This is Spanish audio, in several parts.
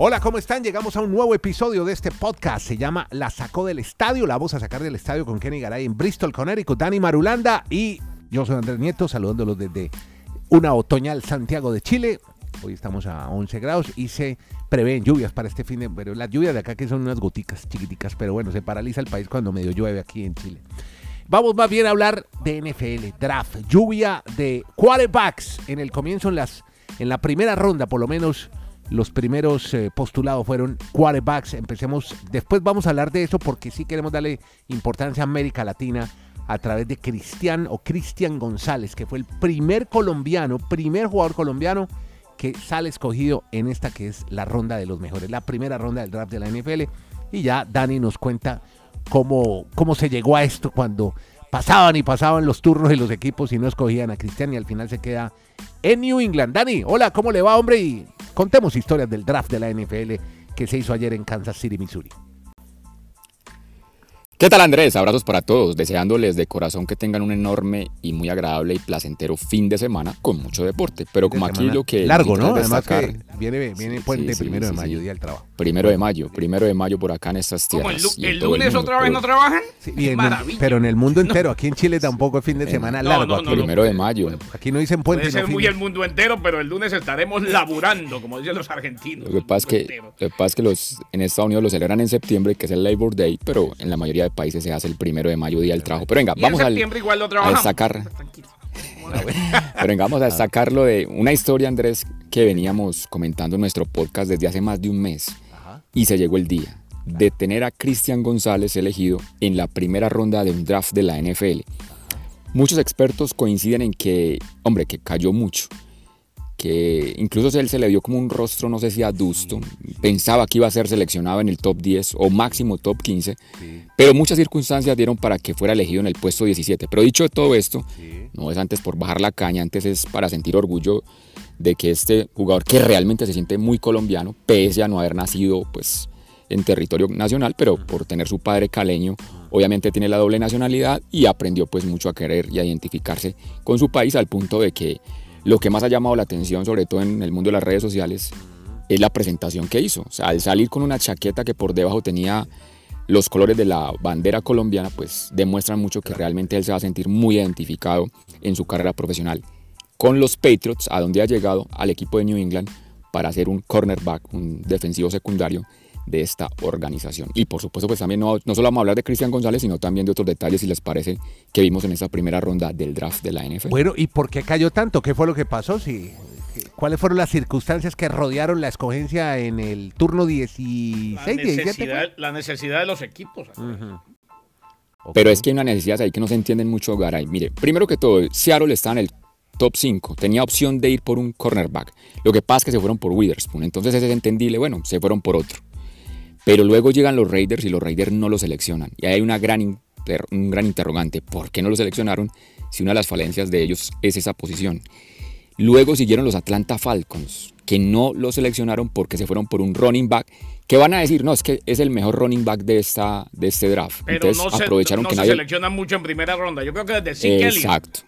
Hola, ¿cómo están? Llegamos a un nuevo episodio de este podcast. Se llama La sacó del estadio. La vamos a sacar del estadio con Kenny Garay en Bristol, Connecticut, Dani Marulanda y yo soy Andrés Nieto, saludándolos desde una otoñal Santiago de Chile. Hoy estamos a 11 grados y se prevén lluvias para este fin de... Pero las lluvias de acá que son unas goticas chiquiticas, pero bueno, se paraliza el país cuando medio llueve aquí en Chile. Vamos más bien a hablar de NFL, draft, lluvia de quarterbacks en el comienzo, en, las, en la primera ronda por lo menos los primeros eh, postulados fueron quarterbacks. Empecemos, después vamos a hablar de eso porque sí queremos darle importancia a América Latina a través de Cristian o Cristian González, que fue el primer colombiano, primer jugador colombiano que sale escogido en esta que es la ronda de los mejores, la primera ronda del draft de la NFL. Y ya Dani nos cuenta cómo, cómo se llegó a esto cuando pasaban y pasaban los turnos de los equipos y no escogían a Cristian y al final se queda en New England. Dani, hola, ¿cómo le va, hombre? Y contemos historias del draft de la NFL que se hizo ayer en Kansas City, Missouri. ¿Qué tal Andrés? Abrazos para todos, deseándoles de corazón que tengan un enorme y muy agradable y placentero fin de semana con mucho deporte. Pero como aquí lo que... Largo, ¿no? Además que viene, viene puente primero de mayo, día del trabajo. Primero de mayo, primero de mayo por acá en estas tierras. ¿El, lunes otra vez no trabajan? Sí, pero en el mundo entero, aquí en Chile tampoco es fin de semana largo. primero de mayo. Aquí no dicen puente. Puede ser muy el mundo entero, pero el lunes estaremos laburando, como dicen los argentinos. Lo que pasa es que, lo que, pasa es que los, en Estados Unidos lo celebran en septiembre, que es el Labor Day, pero en la mayoría de países se hace el primero de mayo, día del trabajo. Pero venga, vamos al, igual lo a sacar. Pero venga, vamos a sacarlo de una historia, Andrés, que veníamos comentando en nuestro podcast desde hace más de un mes. Y se llegó el día de tener a Cristian González elegido en la primera ronda de un draft de la NFL. Muchos expertos coinciden en que, hombre, que cayó mucho que incluso él se le dio como un rostro, no sé si adusto, pensaba que iba a ser seleccionado en el top 10 o máximo top 15, pero muchas circunstancias dieron para que fuera elegido en el puesto 17. Pero dicho de todo esto, no es antes por bajar la caña, antes es para sentir orgullo de que este jugador que realmente se siente muy colombiano, pese a no haber nacido pues en territorio nacional, pero por tener su padre caleño, obviamente tiene la doble nacionalidad y aprendió pues mucho a querer y a identificarse con su país al punto de que lo que más ha llamado la atención, sobre todo en el mundo de las redes sociales, es la presentación que hizo. O sea, al salir con una chaqueta que por debajo tenía los colores de la bandera colombiana, pues demuestran mucho que realmente él se va a sentir muy identificado en su carrera profesional con los Patriots, a donde ha llegado al equipo de New England para ser un cornerback, un defensivo secundario de esta organización. Y por supuesto, pues también no, no solo vamos a hablar de Cristian González, sino también de otros detalles, si les parece, que vimos en esa primera ronda del draft de la NFL. Bueno, ¿y por qué cayó tanto? ¿Qué fue lo que pasó? Si, ¿Cuáles fueron las circunstancias que rodearon la escogencia en el turno 16, la necesidad, 17? La necesidad de los equipos. Pero es que hay una necesidad ahí que no se entienden mucho, Garay. Mire, primero que todo, Seattle está en el top 5. Tenía opción de ir por un cornerback. Lo que pasa es que se fueron por Witherspoon. Entonces es entendible, bueno, se fueron por otro. Pero luego llegan los Raiders y los Raiders no lo seleccionan. Y hay una gran un gran interrogante. ¿Por qué no lo seleccionaron si una de las falencias de ellos es esa posición? Luego siguieron los Atlanta Falcons, que no lo seleccionaron porque se fueron por un running back, que van a decir, no, es que es el mejor running back de, esta, de este draft. Pero Entonces no aprovecharon se, no que se seleccionan mucho en primera ronda. Yo creo que desde Exacto.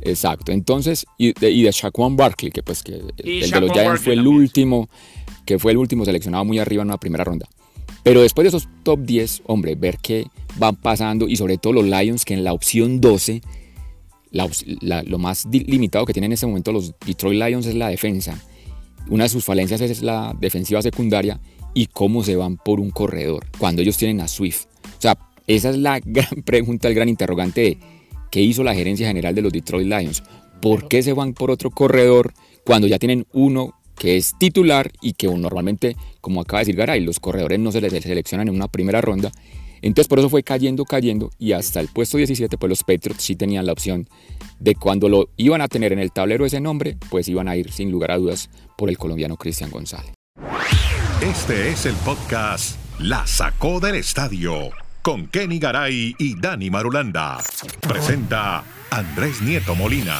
Exacto. Entonces, y de, y de Shaquan Barkley, que pues que el de los Giants fue el último, que fue el último seleccionado muy arriba en una primera ronda. Pero después de esos top 10, hombre, ver que van pasando y sobre todo los Lions que en la opción 12, lo más limitado que tienen en este momento los Detroit Lions es la defensa. Una de sus falencias es la defensiva secundaria y cómo se van por un corredor cuando ellos tienen a Swift. O sea, esa es la gran pregunta, el gran interrogante de qué hizo la gerencia general de los Detroit Lions. ¿Por qué se van por otro corredor cuando ya tienen uno que es titular y que normalmente, como acaba de decir Garay, los corredores no se les seleccionan en una primera ronda. Entonces por eso fue cayendo, cayendo y hasta el puesto 17 pues los Patriots sí tenían la opción de cuando lo iban a tener en el tablero ese nombre, pues iban a ir sin lugar a dudas por el colombiano Cristian González. Este es el podcast La Sacó del Estadio con Kenny Garay y Dani Marulanda. Presenta Andrés Nieto Molina.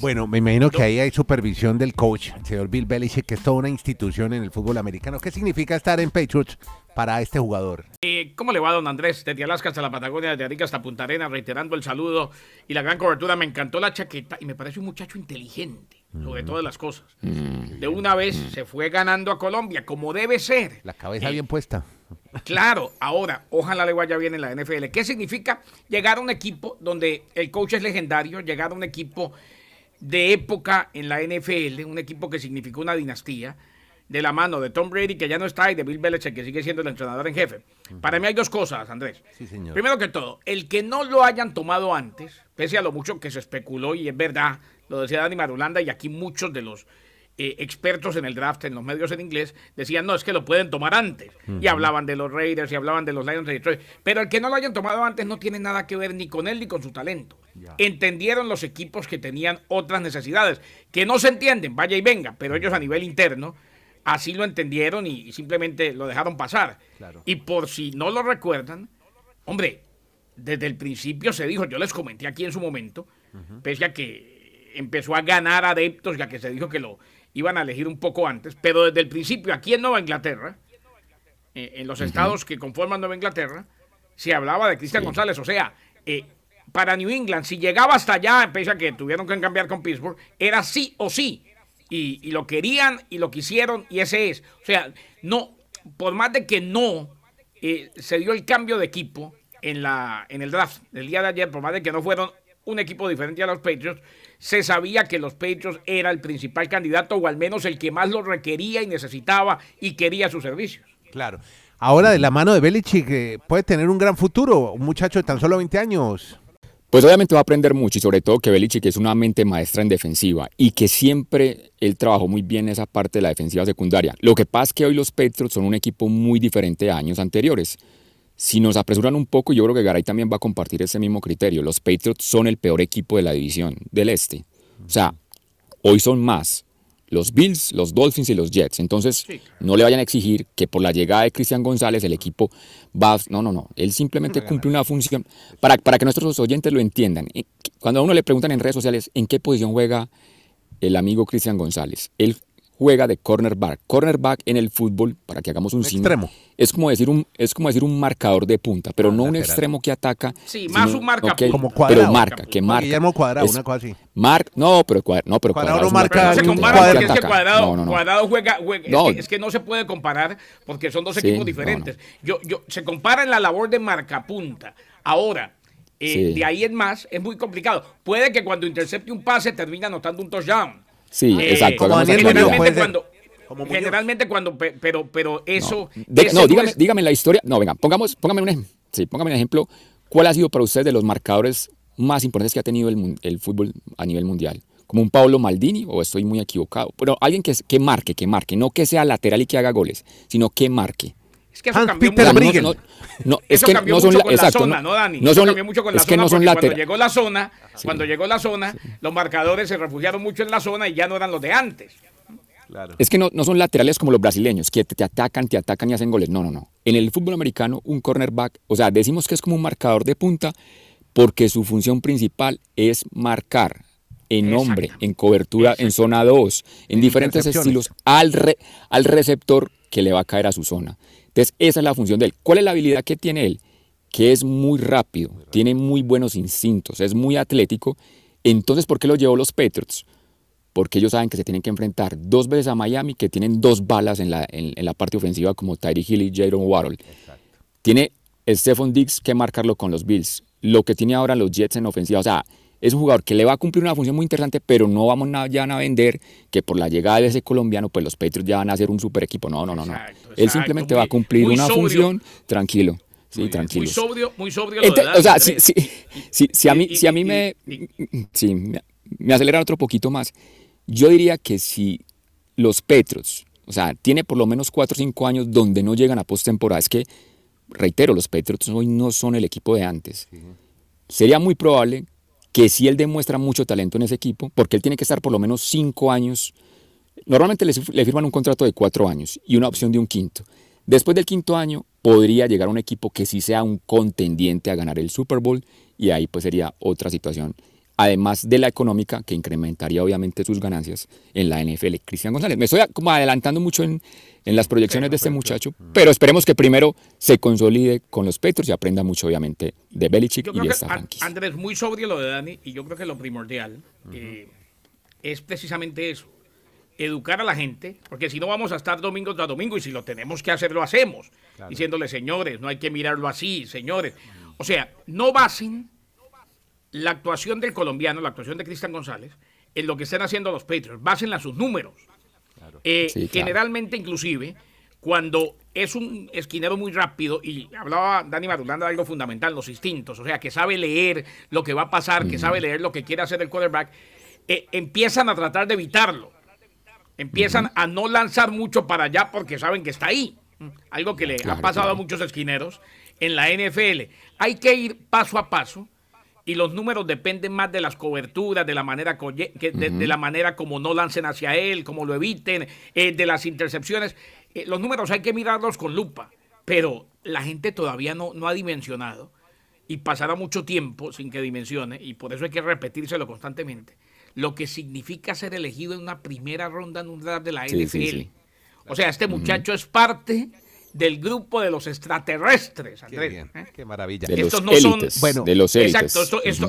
Bueno, me imagino que ahí hay supervisión del coach, el señor Bill Belichick, que es toda una institución en el fútbol americano. ¿Qué significa estar en Patriots para este jugador? Eh, ¿Cómo le va, don Andrés? Desde Alaska hasta la Patagonia, desde Arica hasta Punta Arenas, reiterando el saludo y la gran cobertura. Me encantó la chaqueta y me parece un muchacho inteligente. sobre todas las cosas. De una vez se fue ganando a Colombia, como debe ser. La cabeza bien puesta. Claro, ahora, ojalá le vaya bien en la NFL. ¿Qué significa llegar a un equipo donde el coach es legendario, llegar a un equipo de época en la NFL, un equipo que significó una dinastía, de la mano de Tom Brady, que ya no está, y de Bill Belichick, que sigue siendo el entrenador en jefe? Para mí hay dos cosas, Andrés. Sí, señor. Primero que todo, el que no lo hayan tomado antes, pese a lo mucho que se especuló, y es verdad, lo decía Dani Marulanda, y aquí muchos de los eh, expertos en el draft, en los medios en inglés, decían, no, es que lo pueden tomar antes. Y hablaban de los Raiders y hablaban de los Lions de Detroit. Pero el que no lo hayan tomado antes no tiene nada que ver ni con él ni con su talento. Entendieron los equipos que tenían otras necesidades, que no se entienden, vaya y venga, pero ellos a nivel interno así lo entendieron y, simplemente lo dejaron pasar. Y por si no lo recuerdan, hombre, desde el principio se dijo, yo les comenté aquí en su momento, pese a que empezó a ganar adeptos, ya que se dijo que lo iban a elegir un poco antes, pero desde el principio aquí en Nueva Inglaterra, eh, en los estados que conforman Nueva Inglaterra, se hablaba de Cristian González, o sea, eh, para New England, si llegaba hasta allá, pese a que tuvieron que cambiar con Pittsburgh, era sí o sí. Y, lo querían y lo quisieron y ese es. O sea, no, por más de que no eh, se dio el cambio de equipo en, la, en el draft del día de ayer, por más de que no fueron un equipo diferente a los Patriots, se sabía que los Patriots era el principal candidato o al menos el que más lo requería y necesitaba y quería sus servicios. Claro. Ahora de la mano de Belichick eh, puede tener un gran futuro, un muchacho de tan solo 20 años. Pues obviamente va a aprender mucho y sobre todo que Belichick es una mente maestra en defensiva y que siempre él trabajó muy bien esa parte de la defensiva secundaria. Lo que pasa es que hoy los Patriots son un equipo muy diferente a años anteriores. Si nos apresuran un poco, yo creo que Garay también va a compartir ese mismo criterio. Los Patriots son el peor equipo de la división del este. O sea, hoy son más los Bills, los Dolphins y los Jets. Entonces, no le vayan a exigir que por la llegada de Cristian González el equipo va... No, no, no. Él simplemente cumple una función. Para, para que nuestros oyentes lo entiendan, eh, cuando a uno le preguntan en redes sociales en qué posición juega el amigo Cristian González, él juega de cornerback. Cornerback en el fútbol, para que hagamos un, extremo. Es como decir un, es como decir un marcador de punta, pero ah, no un extremo que ataca. Sí, más un marca como cuadrado. Pero marca, que marca. Guillermo Cuadrado, una cosa así. Mar, no, pero, no, pero cuadrado, no marca. Se compara porque es que cuadrado, no, no, cuadrado juega, juega es, que, no se puede comparar porque son dos equipos diferentes. Yo, yo, se compara en la labor de marcapunta. Ahora, eh, de ahí en más, es muy complicado. Puede que cuando intercepte un pase termine anotando un touchdown. Sí, eh, exacto. generalmente cuando, generalmente cuando, pero, pero eso. No, dígame, dígame, la historia. No, venga, pongamos, póngame un ejemplo. Sí, póngame un ejemplo. ¿Cuál ha sido para usted de los marcadores más importantes que ha tenido el, el fútbol a nivel mundial? ¿Como un Pablo Maldini o estoy muy equivocado? Pero alguien que, que marque, que marque, no que sea lateral y que haga goles, sino que marque. Es que eso cambió Peter mucho. No, no, es que no son mucho con la zona, ¿no, Dani? No son, cambió mucho con la zona no cuando llegó la zona, cuando llegó la zona, los marcadores se refugiaron mucho en la zona y ya no eran los de antes. Claro. Es que no, no, son laterales como los brasileños, que te, atacan, te atacan y hacen goles. No, no, no. En el fútbol americano, un cornerback, o sea, decimos que es como un marcador de punta porque su función principal es marcar en hombre, en cobertura, en zona 2, en diferentes estilos, al, al receptor que le va a caer a su zona. Entonces, esa es la función de él. ¿Cuál es la habilidad que tiene él? Que es muy rápido, tiene muy buenos instintos, es muy atlético. Entonces, ¿por qué lo llevó los Patriots? Porque ellos saben que se tienen que enfrentar dos veces a Miami, que tienen dos balas en la, en, la parte ofensiva como Tyree Hill y Jaron Waddle. Tiene Stephon Diggs que marcarlo con los Bills. Lo que tiene ahora los Jets en ofensiva. O sea, es un jugador que le va a cumplir una función muy interesante, pero no vamos ya a vender que por la llegada de ese colombiano, pues los Patriots ya van a ser un super equipo. No, no, no, no. Él simplemente va a cumplir una función tranquilo. Sí, tranquilo. Muy sobrio, muy sobrio. o sea, si, si, a mí, si a mí me, sí, me, me aceleran otro poquito más, yo diría que si los Patriots, o sea, tiene por lo menos 4 o 5 años donde no llegan a postemporada, es que, reitero, los Patriots hoy no son el equipo de antes. Sería muy probable que si él demuestra mucho talento en ese equipo, porque él tiene que estar por lo menos cinco años. Normalmente le, firman un contrato de cuatro años y una opción de un quinto. Después del quinto año podría llegar a un equipo que sí sea un contendiente a ganar el Super Bowl y ahí pues sería otra situación además de la económica, que incrementaría obviamente sus ganancias en la NFL. Cristian González, me estoy como adelantando mucho en, las proyecciones de este muchacho, pero esperemos que primero se consolide con los Petros y aprenda mucho obviamente de Belichick y de esta Andrés, muy sobrio lo de Dani, y yo creo que lo primordial, eh, es precisamente eso, educar a la gente, porque si no vamos a estar domingo tras domingo y si lo tenemos que hacer, lo hacemos, diciéndole, señores, no hay que mirarlo así, señores. O sea, no basen la actuación del colombiano, la actuación de Cristian González, en lo que están haciendo los Patriots, basen a sus números. Eh, generalmente, inclusive, cuando es un esquinero muy rápido, y hablaba Dani Marulanda de algo fundamental, los instintos, o sea, que sabe leer lo que va a pasar, que sabe leer lo que quiere hacer el quarterback, eh, empiezan a tratar de evitarlo. Empiezan a no lanzar mucho para allá porque saben que está ahí. Algo que le ha pasado a muchos esquineros en la NFL. Hay que ir paso a paso y los números dependen más de las coberturas, de la manera, de, la manera como no lancen hacia él, como lo eviten, eh, de las intercepciones. Eh, los números hay que mirarlos con lupa, pero la gente todavía no, no ha dimensionado y pasará mucho tiempo sin que dimensione, y por eso hay que repetírselo constantemente, lo que significa ser elegido en una primera ronda en un draft de la NFL. O sea, este muchacho es parte del grupo de los extraterrestres, Andrés. ¿eh? Qué, maravilla. De estos los no son, bueno, de los Exacto,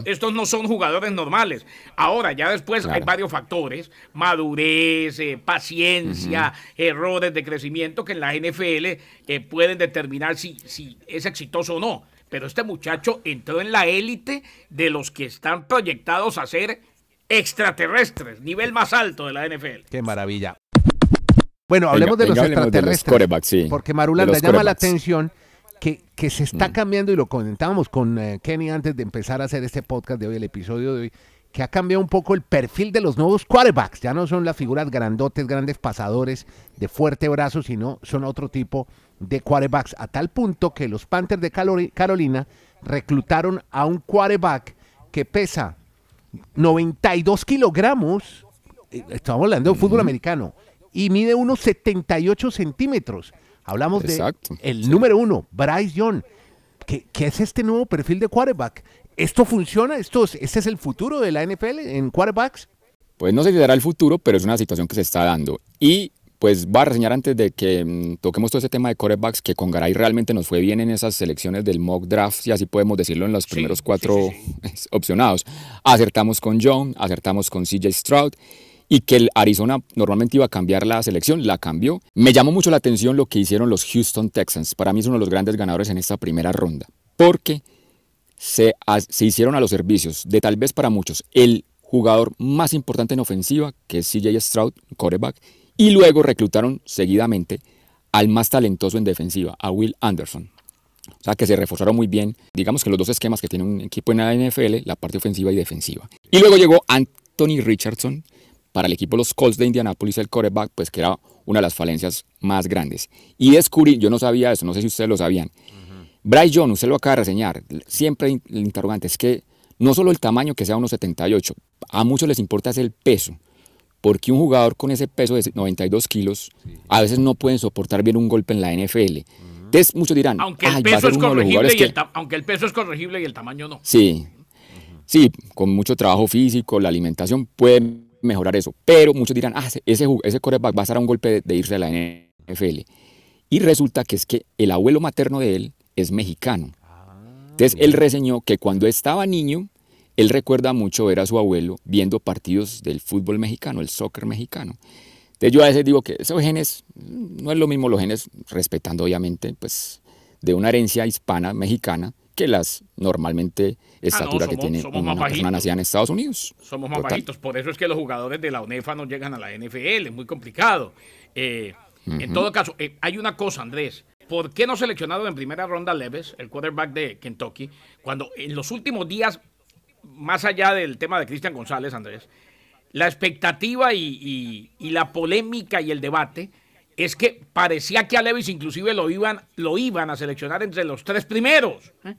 estos no son jugadores normales. Ahora, ya después hay varios factores, madurez, eh, paciencia, errores de crecimiento que en la NFL eh, pueden determinar si, si es exitoso o no. Pero este muchacho entró en la élite de los que están proyectados a ser extraterrestres, nivel más alto de la NFL. Qué maravilla. Bueno, hablemos de los extraterrestres. Porque Marulanda llama la atención que, que se está mm. cambiando, y lo comentábamos con eh, Kenny antes de empezar a hacer este podcast de hoy, el episodio de hoy, que ha cambiado un poco el perfil de los nuevos quarterbacks. Ya no son las figuras grandotes, grandes pasadores de fuerte brazo, sino son otro tipo de quarterbacks. A tal punto que los Panthers de Carolina reclutaron a un quarterback que pesa 92 kilogramos. Eh, estamos hablando de fútbol americano y mide unos 78 centímetros. Hablamos de el número uno, Bryce Young. ¿Qué, es este nuevo perfil de quarterback? ¿Esto funciona? ¿Esto ¿Este es el futuro de la NFL en quarterbacks? Pues no se dará el futuro, pero es una situación que se está dando. Y pues va a reseñar antes de que mm, toquemos todo ese tema de quarterbacks, que con Garay realmente nos fue bien en esas selecciones del mock draft, y así podemos decirlo en los primeros cuatro opcionados. Acertamos con John, acertamos con CJ Stroud y que el Arizona normalmente iba a cambiar la selección, la cambió. Me llamó mucho la atención lo que hicieron los Houston Texans. Para mí es uno de los grandes ganadores en esta primera ronda, porque se, hicieron a los servicios de tal vez para muchos el jugador más importante en ofensiva, que es CJ Stroud, quarterback, y luego reclutaron seguidamente al más talentoso en defensiva, a Will Anderson. O sea, que se reforzaron muy bien, digamos que los dos esquemas que tiene un equipo en la NFL, la parte ofensiva y defensiva. Y luego llegó Anthony Richardson, para el equipo los Colts de Indianapolis el quarterback, pues que era una de las falencias más grandes. Y descubrí, yo no sabía eso, no sé si ustedes lo sabían. Bryce Jones, usted lo acaba de reseñar, siempre el interrogante es que no solo el tamaño que sea unos 78, a muchos les importa es el peso. Porque un jugador con ese peso de 92 kilos a veces no pueden soportar bien un golpe en la NFL. Entonces muchos dirán, aunque el, peso es corregible y el aunque el peso es corregible y el tamaño no. Sí, sí, con mucho trabajo físico, la alimentación puede mejorar eso. Pero muchos dirán, ah, ese, ese coreback va a estar a un golpe de, irse a la NFL. Y resulta que es que el abuelo materno de él es mexicano. Entonces él reseñó que cuando estaba niño, él recuerda mucho ver a su abuelo viendo partidos del fútbol mexicano, el soccer mexicano. Entonces yo a veces digo que esos genes, no es lo mismo los genes, respetando obviamente, pues, de una herencia hispana, mexicana, que las normalmente ah, estatura que tiene una persona nacida en Estados Unidos. Somos más bajitos, por eso es que los jugadores de la UNEFA no llegan a la NFL, es muy complicado. Eh, en todo caso, eh, hay una cosa, Andrés. ¿Por qué no seleccionado en primera ronda Leves, el quarterback de Kentucky, cuando en los últimos días, más allá del tema de Cristian González, Andrés, la expectativa y, la polémica y el debate es que parecía que a Levis inclusive lo iban, lo iban a seleccionar entre los tres primeros. ¿eh?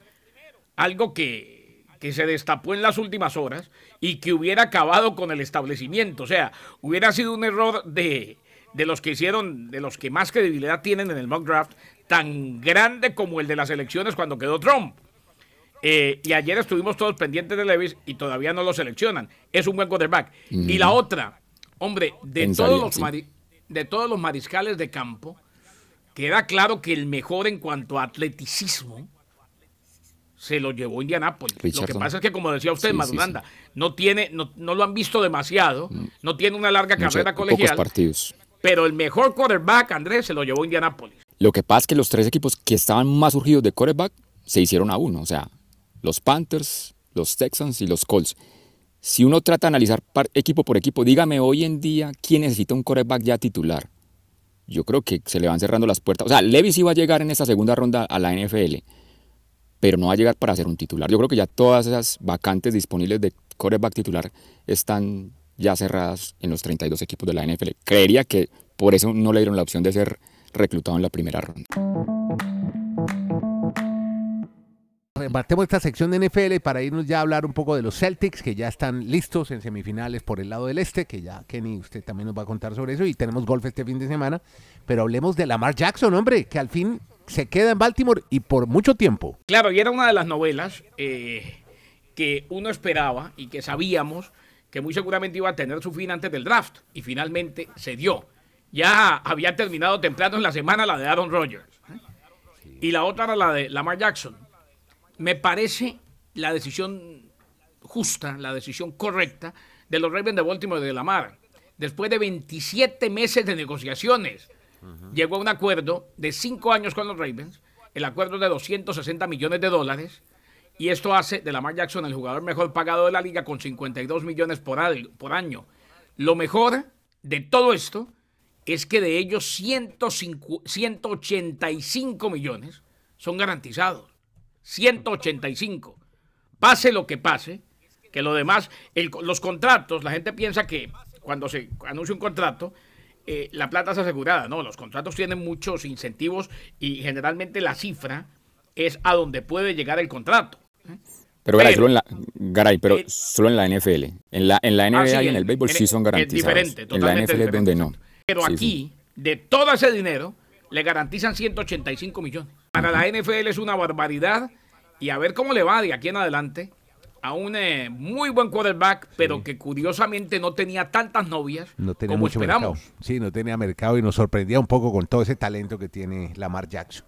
Algo que, que, se destapó en las últimas horas y que hubiera acabado con el establecimiento. O sea, hubiera sido un error de, de los que hicieron, de los que más credibilidad tienen en el mock draft, tan grande como el de las elecciones cuando quedó Trump. Eh, y ayer estuvimos todos pendientes de Levis y todavía no lo seleccionan. Es un buen quarterback. Y la otra, hombre, de todos los de todos los mariscales de campo, queda claro que el mejor en cuanto a atleticismo se lo llevó Indianápolis. Lo que pasa es que, como decía usted, sí, no tiene, no, lo han visto demasiado, mm. no tiene una larga carrera colegial. partidos. Pero el mejor quarterback, Andrés, se lo llevó Indianápolis. Lo que pasa es que los tres equipos que estaban más urgidos de quarterback se hicieron a uno. O sea, los Panthers, los Texans y los Colts. Si uno trata de analizar equipo por equipo, dígame hoy en día quién necesita un quarterback ya titular. Yo creo que se le van cerrando las puertas. O sea, Levis iba a llegar en esta segunda ronda a la NFL, pero no va a llegar para ser un titular. Yo creo que ya todas esas vacantes disponibles de quarterback titular están ya cerradas en los 32 equipos de la NFL. Creería que por eso no le dieron la opción de ser reclutado en la primera ronda. Rematemos esta sección de NFL para irnos ya a hablar un poco de los Celtics, que ya están listos en semifinales por el lado del este, que ya Kenny, usted también nos va a contar sobre eso, y tenemos golf este fin de semana, pero hablemos de Lamar Jackson, hombre, que al fin se queda en Baltimore y por mucho tiempo. Claro, y era una de las novelas eh, que uno esperaba y que sabíamos que muy seguramente iba a tener su fin antes del draft, y finalmente se dio. Ya había terminado temprano en la semana la de Aaron Rodgers, ¿eh? y la otra era la de Lamar Jackson me parece la decisión justa, la decisión correcta de los Ravens de Baltimore de Lamar. Después de 27 meses de negociaciones, llegó a un acuerdo de 5 años con los Ravens, el acuerdo de 260 millones de dólares, y esto hace de Lamar Jackson el jugador mejor pagado de la liga con 52 millones por, por año. Lo mejor de todo esto es que de ellos 185 millones son garantizados. 185. Pase lo que pase, que lo demás, los contratos, la gente piensa que cuando se anuncia un contrato, eh, la plata es asegurada. No, los contratos tienen muchos incentivos y generalmente la cifra es a donde puede llegar el contrato. Pero, solo en la, Garay, pero solo en la NFL. En la, en la NBA ah, y en el béisbol sí son garantizados. Es diferente, en la NFL es donde no. Pero aquí, de todo ese dinero, le garantizan 185 millones. Para la NFL es una barbaridad y a ver cómo le va de aquí en adelante a un eh, muy buen quarterback, pero que curiosamente no tenía tantas novias no tenía como mucho esperamos. Mercado. Sí, no tenía mercado y nos sorprendía un poco con todo ese talento que tiene Lamar Jackson.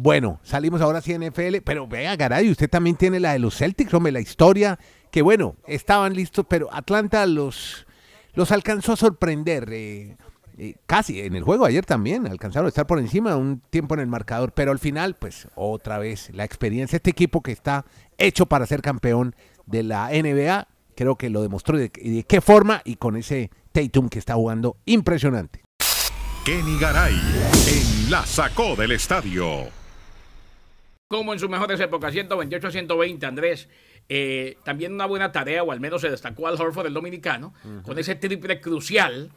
Bueno, salimos ahora sí NFL, pero vea, Garay, usted también tiene la de los Celtics, hombre, la historia, que bueno, estaban listos, pero Atlanta los, los alcanzó a sorprender. Eh, casi en el juego ayer también alcanzaron a estar por encima un tiempo en el marcador, pero al final, pues otra vez la experiencia, este equipo que está hecho para ser campeón de la NBA, creo que lo demostró de, de qué forma y con ese Tatum que está jugando impresionante. Kenny Garay en la sacó del estadio. Como en sus mejores épocas, 128 a 120, Andrés. Eh, también una buena tarea, o al menos se destacó al Horford el dominicano, con ese triple crucial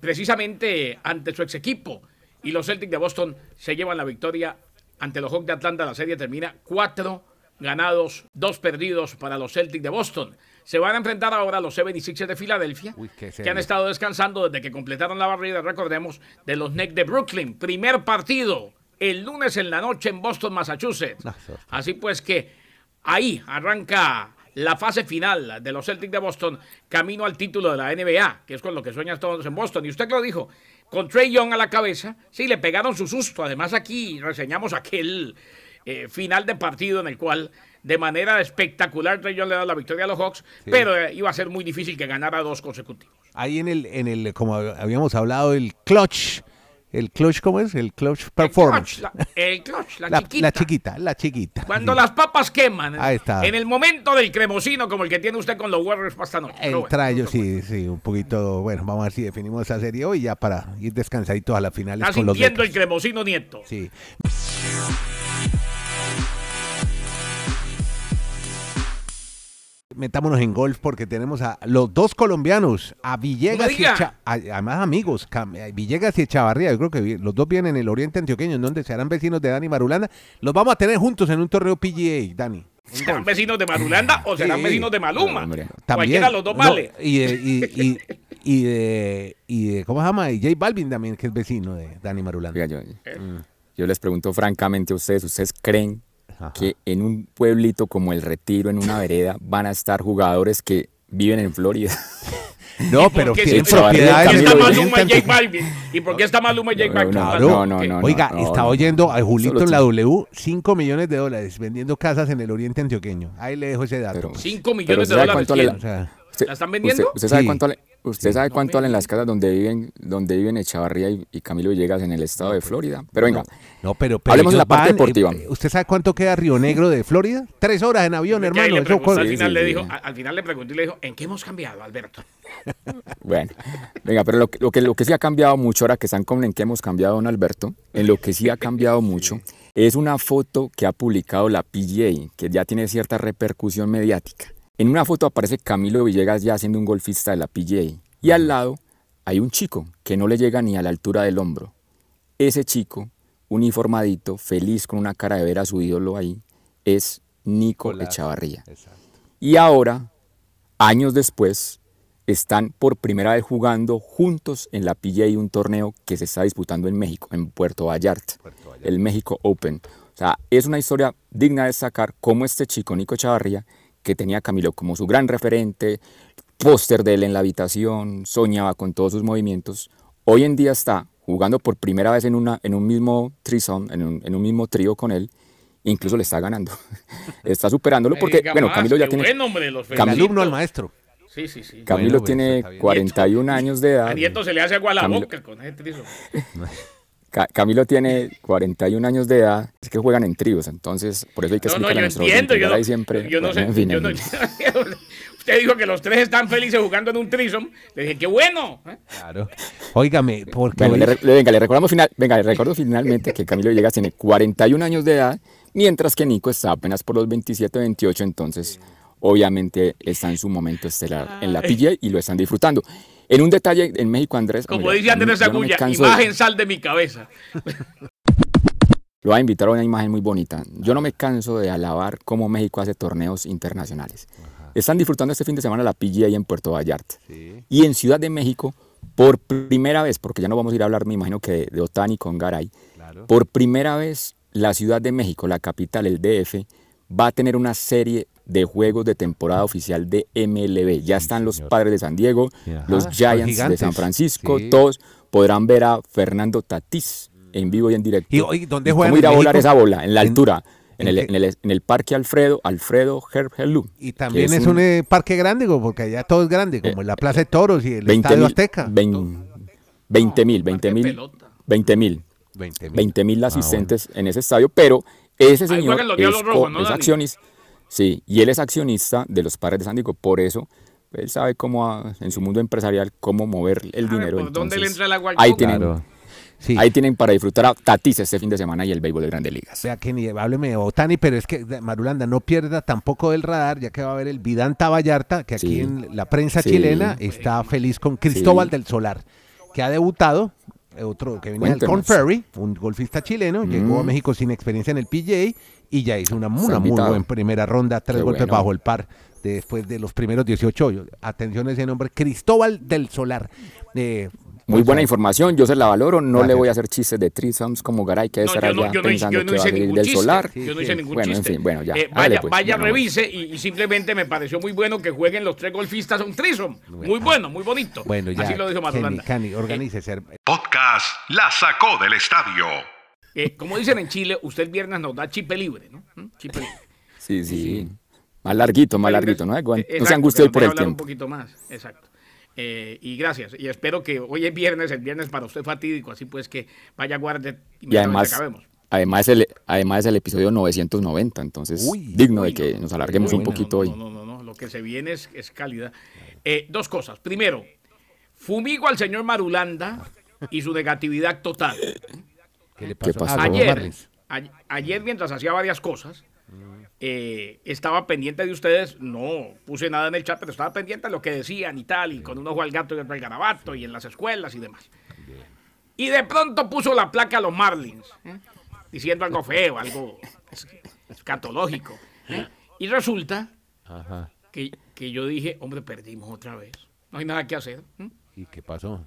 precisamente ante su ex equipo. Y los Celtics de Boston se llevan la victoria ante los Hawks de Atlanta. La serie termina cuatro ganados, dos perdidos para los Celtics de Boston. Se van a enfrentar ahora a los 76 de Filadelfia, que han estado descansando desde que completaron la barrida, recordemos, de los Knicks de Brooklyn. Primer partido el lunes en la noche en Boston, Massachusetts. Así pues que ahí arranca la fase final de los Celtics de Boston camino al título de la NBA, que es con lo que sueñan todos en Boston. Y usted que lo dijo, con Trey Young a la cabeza, sí, le pegaron su susto. Además aquí reseñamos aquel eh, final de partido en el cual de manera espectacular Trey Young le da la victoria a los Hawks, pero eh, iba a ser muy difícil que ganara dos consecutivos. Ahí en el, en el, como habíamos hablado, el clutch el clutch, ¿cómo es? El clutch performance. El clutch, la, chiquita. La chiquita, la chiquita. Cuando las papas queman. Ahí está. En el momento del cremosino, como el que tiene usted con los Warriors para esta noche. El trayo, sí, sí, un poquito. Bueno, vamos a ver si definimos esa serie hoy ya para ir descansaditos a las finales. Está con sintiendo el cremosino nieto. Sí. Metámonos en golf porque tenemos a los dos colombianos, a Villegas y además amigos, Villegas y Echavarría, yo creo que los dos vienen en el oriente antioqueño, en donde serán vecinos de Dani Marulanda. Los vamos a tener juntos en un torneo PGA, Dani. ¿Serán vecinos de Marulanda o serán vecinos de Maluma? Cualquiera los dos vale. y, y, y, de, y de, ¿cómo se llama? Y J Balvin también, que es vecino de Dani Marulanda. yo, yo les pregunto francamente a ustedes, ¿ustedes creen que en un pueblito como El Retiro, en una vereda, van a estar jugadores que viven en Florida. No, pero ¿Por qué tiene está- propiedades ¿por qué en está Maluma y J Antioqueño. Balvin? ¿Y por qué está Maluma y J No, Balvin? no, no, no, Oiga, no, está no. oyendo a Julito en la W 5 millones de dólares vendiendo casas en el Oriente Antioqueño. Ahí le dejo ese dato. Pero- pues. Cinco Pero millones de ¿sabe dólares. ¿La están vendiendo? ¿Usted, usted sabe Sí. cuánto, le- usted sabe No cuánto valen las casas donde viven, donde viven Echavarría y, y Camilo Villegas en el estado de Florida? Pero venga, no, pero, pero Hablemos de la parte van, deportiva. eh, ¿Usted sabe cuánto queda Río Negro de Florida? Tres horas en avión, hermano. Eso al, final sí, le dijo, al final le pregunté y le dijo, ¿en qué hemos cambiado, Alberto? bueno, venga, pero lo que, lo, que, lo que sí ha cambiado mucho, ahora que están con en qué hemos cambiado, don Alberto, en lo que sí ha cambiado mucho, es una foto que ha publicado la PGA, que ya tiene cierta repercusión mediática. En una foto aparece Camilo Villegas ya siendo un golfista de la PGA. Y al lado hay un chico que no le llega ni a la altura del hombro. Ese chico, uniformadito, feliz con una cara de ver a su ídolo ahí, es Nico Nicolás. Echavarría. Exacto. Y ahora, años después, están por primera vez jugando juntos en la PGA un torneo que se está disputando en México, en Puerto Vallarta, Puerto Vallarta. el México Open. O sea, es una historia digna de destacar cómo este chico, Nico Echavarría, que tenía Camilo como su gran referente, póster de él en la habitación, soñaba con todos sus movimientos, hoy en día está jugando por primera vez en, una, en un mismo threesome, en un, en un mismo trío con él, incluso le está ganando, está superándolo porque, bueno, más, Camilo ya tiene... hombre, los Camilo- alumno al maestro. Sí, sí, sí. Camilo Bueno, pues, tiene está bien. 41 años de edad. A Nieto se le hace agua a la Camilo- boca con. Ca- Camilo tiene 41 años de edad. Es que juegan en tríos, entonces por eso hay que No, no, explicarle yo a nuestros entiendo. Yo no, ahí siempre. yo no bueno, sé. en fin, yo en no- usted dijo que los tres están felices jugando en un trisom. Le dije, qué bueno. ¿eh? Claro. Óigame, porque Bueno, le- venga, le recordamos final, venga, le recuerdo finalmente que Camilo Villegas tiene 41 años de edad, mientras que Nico está apenas por los 27, 28, entonces obviamente está en su momento estelar en la PGA y lo están disfrutando. En un detalle en México, Andrés, Como mira, dice Andrés no Agulla, de- imagen sal de mi cabeza. Lo voy a invitar a una imagen muy bonita. Yo no me canso de alabar cómo México hace torneos internacionales. Están disfrutando este fin de semana la PGA en Puerto Vallarta. Y en Ciudad de México, por primera vez, porque ya no vamos a ir a hablar, me imagino que de, de Otani con Garay, Claro. por primera vez la Ciudad de México, la capital, el DF, va a tener una serie de juegos de temporada oficial de MLB. Ya están los padres de San Diego, Ajá, los los Giants de. San Francisco, Sí. todos podrán ver a Fernando Tatís en vivo y en directo. Y, ¿dónde ¿Y juegan ¿Cómo en ir a volar esa bola? En la En- altura. En, en el, qué? en, el, en el Parque Alfredo, Alfredo Hergelú. Y también es, un, eh, parque grande, porque allá todo es grande, como la Plaza de Toros y el Estadio Azteca. 20 mil, 20 Parque mil, pelota. 20 mil, 20 mil. 20 mil Ah, asistentes en ese estadio, pero ese señor juegan los Diablos es, Rojos, ¿no, es Dani? Sí, y él es accionista de los padres de San Diego, por eso él sabe cómo, ah, en su mundo empresarial, cómo mover el A ver, dinero. ¿por dónde le entonces, entra agua al ahí tienen, Claro. Sí. ahí tienen para disfrutar a Tatis este fin de semana y el béisbol de Grandes Ligas. Vea, Kenny, hábleme de Otani, pero es que Marulanda no pierda tampoco del radar, ya que va a haber el Vidanta Vallarta, que aquí Sí. en la prensa Sí. chilena está feliz con Cristóbal Sí. del Solar, que ha debutado, otro que venía del Cuéntenos. Conferry, un golfista chileno, llegó a Mm. México sin experiencia en el PGA y ya hizo una, una muy buena primera ronda, tres Qué golpes bueno. bajo el par después de los primeros 18 hoyos. Atención a ese nombre, Cristóbal del Solar. Eh, Muy buena información, yo se la valoro, no le voy a hacer chistes de threesomes como Garay, que debe No, estar no, allá yo no hice, pensando yo no que va a hice salir ningún del chiste. solar. Sí, yo no sí. hice ningún Bueno, en chiste. fin, bueno, ya. Eh, Dale, vaya, pues, vaya bueno, revise y, y simplemente me pareció muy bueno que jueguen los tres golfistas un trisom. Muy bueno, muy bonito. Bueno, ya. Así lo dijo Kenny, Marulanda. Kenny, organícese. Podcast La Sacó del Estadio. Eh, como dicen en Chile, usted el viernes nos da chipe libre, ¿no? ¿Mm? Chipe libre. Sí, sí. Más larguito, más larguito, ¿no? libre. No Eh, se exacto, angustie por el hablar Un tiempo. poquito más, exacto. Eh, y gracias. Y espero que hoy es viernes, el viernes para usted fatídico, así pues que vaya guarde Y además, acabemos. además, es el, además es el episodio 990, entonces Uy, digno Uy, de que no, nos alarguemos uy, un no, poquito no, hoy. No, no, no, no, lo que se viene es, es calidad. Eh, dos cosas. Primero, fumigo al señor Marulanda y su negatividad total. ¿Qué le ¿Qué pasó? pasó? Ah, los Ayer, a- ayer mientras hacía varias cosas, eh, estaba pendiente de ustedes, no puse nada en el chat, pero estaba pendiente de lo que decían y tal, y con un ojo al gato y otro al garabato, y en las escuelas y demás. Y de pronto puso la placa a los Marlins, ¿eh? diciendo algo feo, algo es- escatológico. ¿eh? Y resulta Ajá. que, que yo dije, hombre, perdimos otra vez. No hay nada que hacer. ¿Y qué pasó?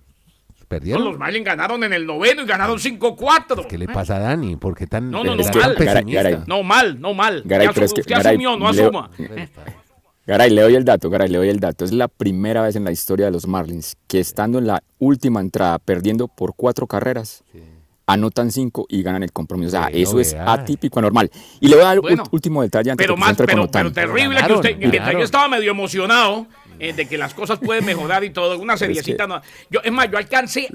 No, ¿Perdieron? los Marlins ganaron en el noveno y ganaron 5-4. ¿Qué le pasa a Dani? ¿Por qué tan, No, de no, no, mal. Garay, pesimista? Garay. No, mal, no mal. Garay, pero es que, usted asumió, no Leo- asuma. Garay, le doy el dato, Garay, le doy el dato. Es la primera vez en la historia de los Marlins que estando en la última entrada, perdiendo por cuatro carreras, anotan cinco y ganan el compromiso. O sea, eso es atípico, anormal. Y le voy a dar un último detalle antes pero de que más, pero, pero terrible que usted, mientras yo estaba medio emocionado eh, de que las cosas pueden mejorar y todo, una seriecita. no, yo, es más, yo alcancé,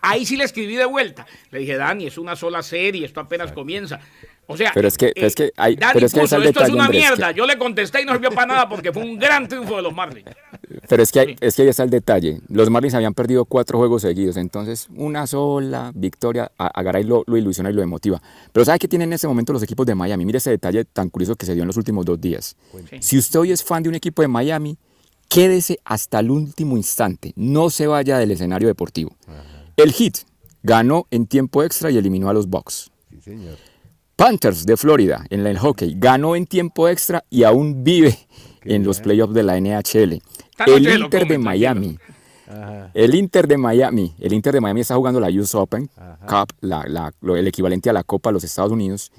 ahí sí le escribí de vuelta. Le dije, Dani, es una sola serie, esto apenas comienza. O sea, pero es que, es que hay, pero es que esto es una mierda. Yo le contesté y no sirvió para nada porque fue un gran triunfo de los Marlins. Pero es que, es que ahí está el detalle. Los Marlins habían perdido cuatro juegos seguidos, entonces una sola victoria a, Garay lo, lo, ilusiona y lo emotiva. Pero ¿sabe qué tienen en ese momento los equipos de Miami? Mire ese detalle tan curioso que se dio en los últimos dos días. Si usted hoy es fan de un equipo de Miami, quédese hasta el último instante. No se vaya del escenario deportivo. El Heat ganó en tiempo extra y eliminó a los Bucks. Sí, señor. Panthers de Florida en el hockey ganó en tiempo extra y aún vive en los playoffs de la NHL. El Inter de Miami. El Inter de Miami, el Inter de Miami está jugando la US Open Cup, el equivalente a la Copa de los Estados Unidos.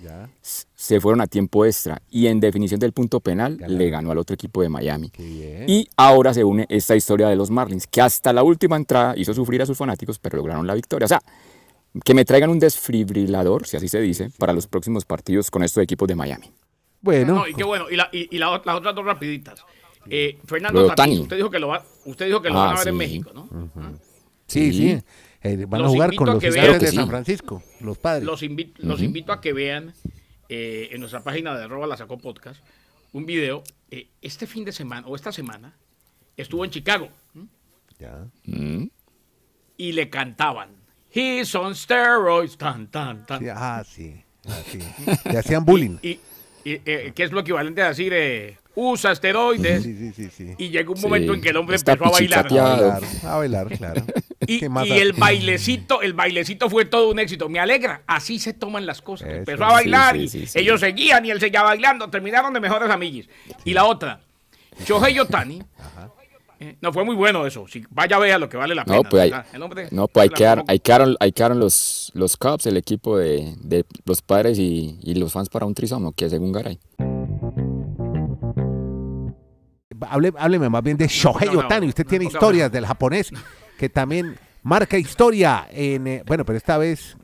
Se fueron a tiempo extra y en definición del punto penal le ganó al otro equipo de Miami. Y ahora se une esta historia de los Marlins, que hasta la última entrada hizo sufrir a sus fanáticos, pero lograron la victoria. O sea, que me traigan un desfibrilador, si así se dice, para los próximos partidos con estos equipos de Miami. Bueno. y qué bueno. Y, las otras dos rapiditas. Eh, Fernando usted dijo que lo, va, usted dijo que lo ah, van a ver en México, ¿no? Sí, sí. Eh, van a jugar con los estudiantes de San Francisco, los padres. Los, los invito a que vean eh, en nuestra página de arroba la sacó podcast un video. este fin de semana, o esta semana, estuvo en Chicago. Ya. Mm. Y le cantaban He's on steroids. Tan, tan, tan. Sí, ah, sí. Le hacían bullying. Y, eh, ¿Qué es lo equivalente a decir eh, usa esteroides? Sí, sí, sí, Y llegó un momento en que el hombre empezó a bailar. A bailar, a bailar claro. Y, el bailecito, el bailecito fue todo un éxito. Me alegra, así se toman las cosas. empezó a bailar y ellos seguían y él seguía bailando. Terminaron de mejores amiguis. Y la otra, Shohei Yotani. Ajá no, fue muy bueno eso. Si vaya a ver lo que vale la pena. No, pues, hay, no, pues ahí, quedaron, los, los Cubs, el equipo de, los padres y, los fans para un trisomo, que según Garay. Hable, hábleme más bien de Shohei Otani. Usted tiene historias del japonés que también marca historia en... Eh, bueno, pero esta vez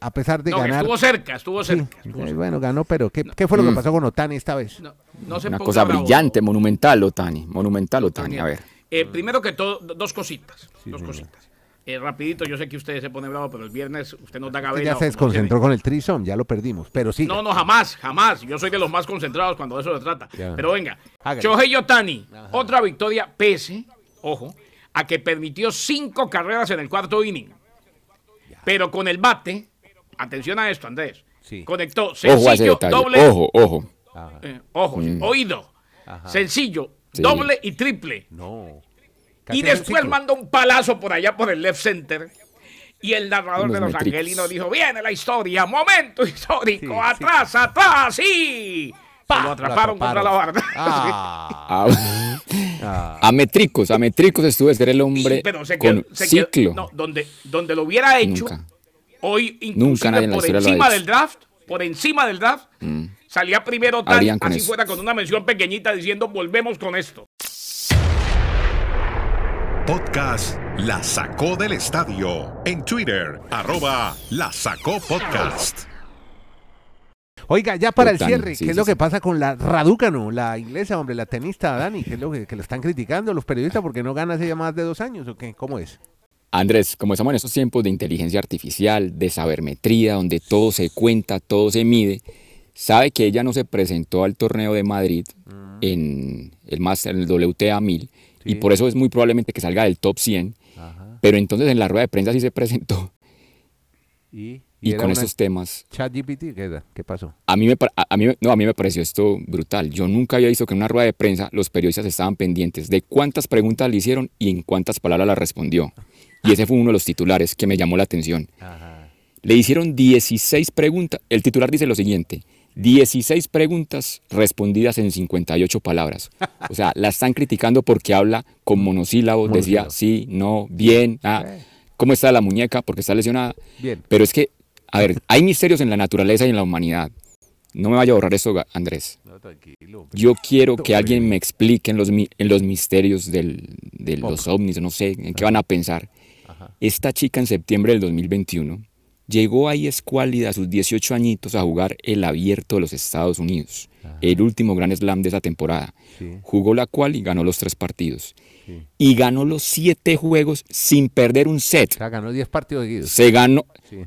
a pesar de ganar. Estuvo cerca, estuvo cerca. Eh, bueno, ganó, pero ¿qué, fue lo que mm. pasó con Otani esta vez? Una cosa brillante, monumental, Otani. Monumental, Otani. A ver. Eh, primero que todo, dos cositas. dos cositas. Eh, rapidito, yo sé que usted se pone bravo, pero el viernes usted nos da cabeza. Ya se desconcentró con el trison, ya lo perdimos, pero sí. No, no, jamás, jamás. Yo soy de los más concentrados cuando de eso se trata. Pero venga, Shohei Yotani, otra victoria pese, ojo, a que permitió cinco carreras en el cuarto inning. Pero con el bate, atención a esto, Andrés, conectó sencillo, doble. Ojo, ojo. Eh, ojo, mm. oído. Sencillo, Doble y triple. No. Y después mandó un palazo por allá por el left center. Y el narrador de los angelinos dijo, viene la historia, momento histórico, atrás, atrás, sí. lo, atraparon contra la barra. Ah. ah. A Metricos, a Metricos estuve ser el hombre con ciclo. no, donde, donde lo hubiera hecho, hoy inclusive por encima del draft, por encima del draft, mm. Salía primero tal, así fuera con una mención pequeñita diciendo volvemos con esto. Podcast La Sacó del Estadio. En Twitter, arroba La Sacó Podcast. Oiga, ya para el cierre, ¿qué es lo que pasa con la Raducano, la inglesa, hombre, la tenista Dani? ¿Qué es lo que, que lo están criticando los periodistas porque no gana hace ya más de dos años o qué? ¿Cómo es? Andrés, como estamos en estos tiempos de inteligencia artificial, de sabermetría, donde todo se cuenta, todo se mide, sabe que ella no se presentó al torneo de Madrid mm. en el Master, en el WTA 1000, y por eso es muy probablemente que salga del top 100, pero entonces en la rueda de prensa sí se presentó. Y, con esos temas. ChatGPT, ¿qué, ¿qué pasó? A mí, me, a, mí, no, a mí me pareció esto brutal. Yo nunca había visto que en una rueda de prensa los periodistas estaban pendientes de cuántas preguntas le hicieron y en cuántas palabras las respondió. Y ese fue uno de los titulares que me llamó la atención. Le hicieron 16 preguntas. El titular dice lo siguiente. 16 preguntas respondidas en 58 palabras. O sea, la están criticando porque habla con monosílabos, decía sí, no, bien, ah, ¿cómo está la muñeca? Porque está lesionada. Bien. Pero es que, a ver, hay misterios en la naturaleza y en la humanidad. no me vaya a borrar eso, Andrés. Yo quiero que alguien me explique en los, en los misterios del, de los ovnis, no sé, en qué van a pensar. Esta chica en septiembre del 2021 llegó ahí escuálida a sus 18 añitos a jugar el abierto de los Estados Unidos, el último gran slam de esa temporada. Jugó la cual y ganó los tres partidos. Y ganó los siete juegos sin perder un set. ganó 10 partidos seguidos. Se ganó,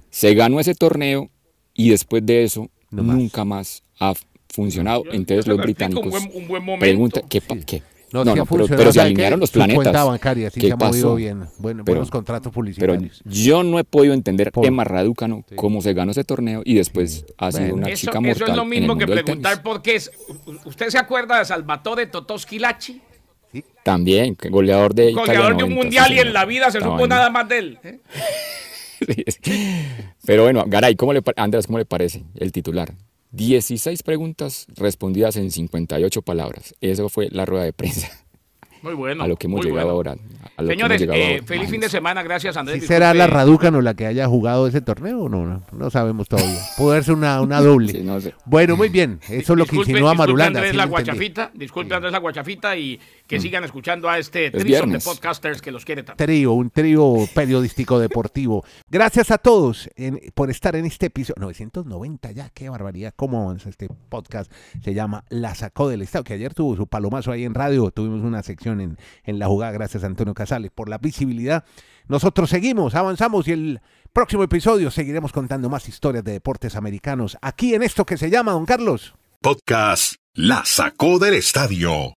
se ganó ese torneo y después de eso nunca más ha funcionado. Entonces los británicos preguntan, ¿qué, qué, no, no, pero, se alinearon los planetas. Cuenta bancaria, sí se ha movido bien. buenos contratos publicitarios. Pero yo no he podido entender, Emma Raducano, cómo se ganó ese torneo y después ha sido una chica mortal. Eso es lo mismo que preguntar por qué es. ¿Usted se acuerda de Salvatore Totoski Lachi? Sí. También, goleador de Goleador de un mundial y en la vida se supo nada más de él. ¿eh? Pero bueno, Garay, ¿cómo le, Andrés, ¿cómo le parece el titular? 16 preguntas respondidas en 58 palabras. Eso fue la rueda de prensa. Muy bueno. A lo que hemos llegado ahora. Señores, eh, feliz fin de semana. Gracias, Andrés. ¿Será la Raducano la que haya jugado ese torneo? No, no, no sabemos todavía. Puede ser una, una doble. Bueno, muy bien. Eso es lo que insinúa Marulanda. Andrés la guachafita, disculpe Andrés la guachafita y que mm. sigan escuchando a este trío de podcasters que los quiere tanto. Trío, un trío periodístico deportivo. Gracias a todos por estar en este episodio. 990 ya, qué barbaridad. ¿Cómo avanza este podcast? Se llama La Sacó del Estado, que ayer tuvo su palomazo ahí en radio. Tuvimos una sección en, en la jugada, gracias a Antonio Casales por la visibilidad. Nosotros seguimos, avanzamos y el próximo episodio seguiremos contando más historias de deportes americanos aquí en esto que se llama, don Carlos. Podcast La Sacó del Estadio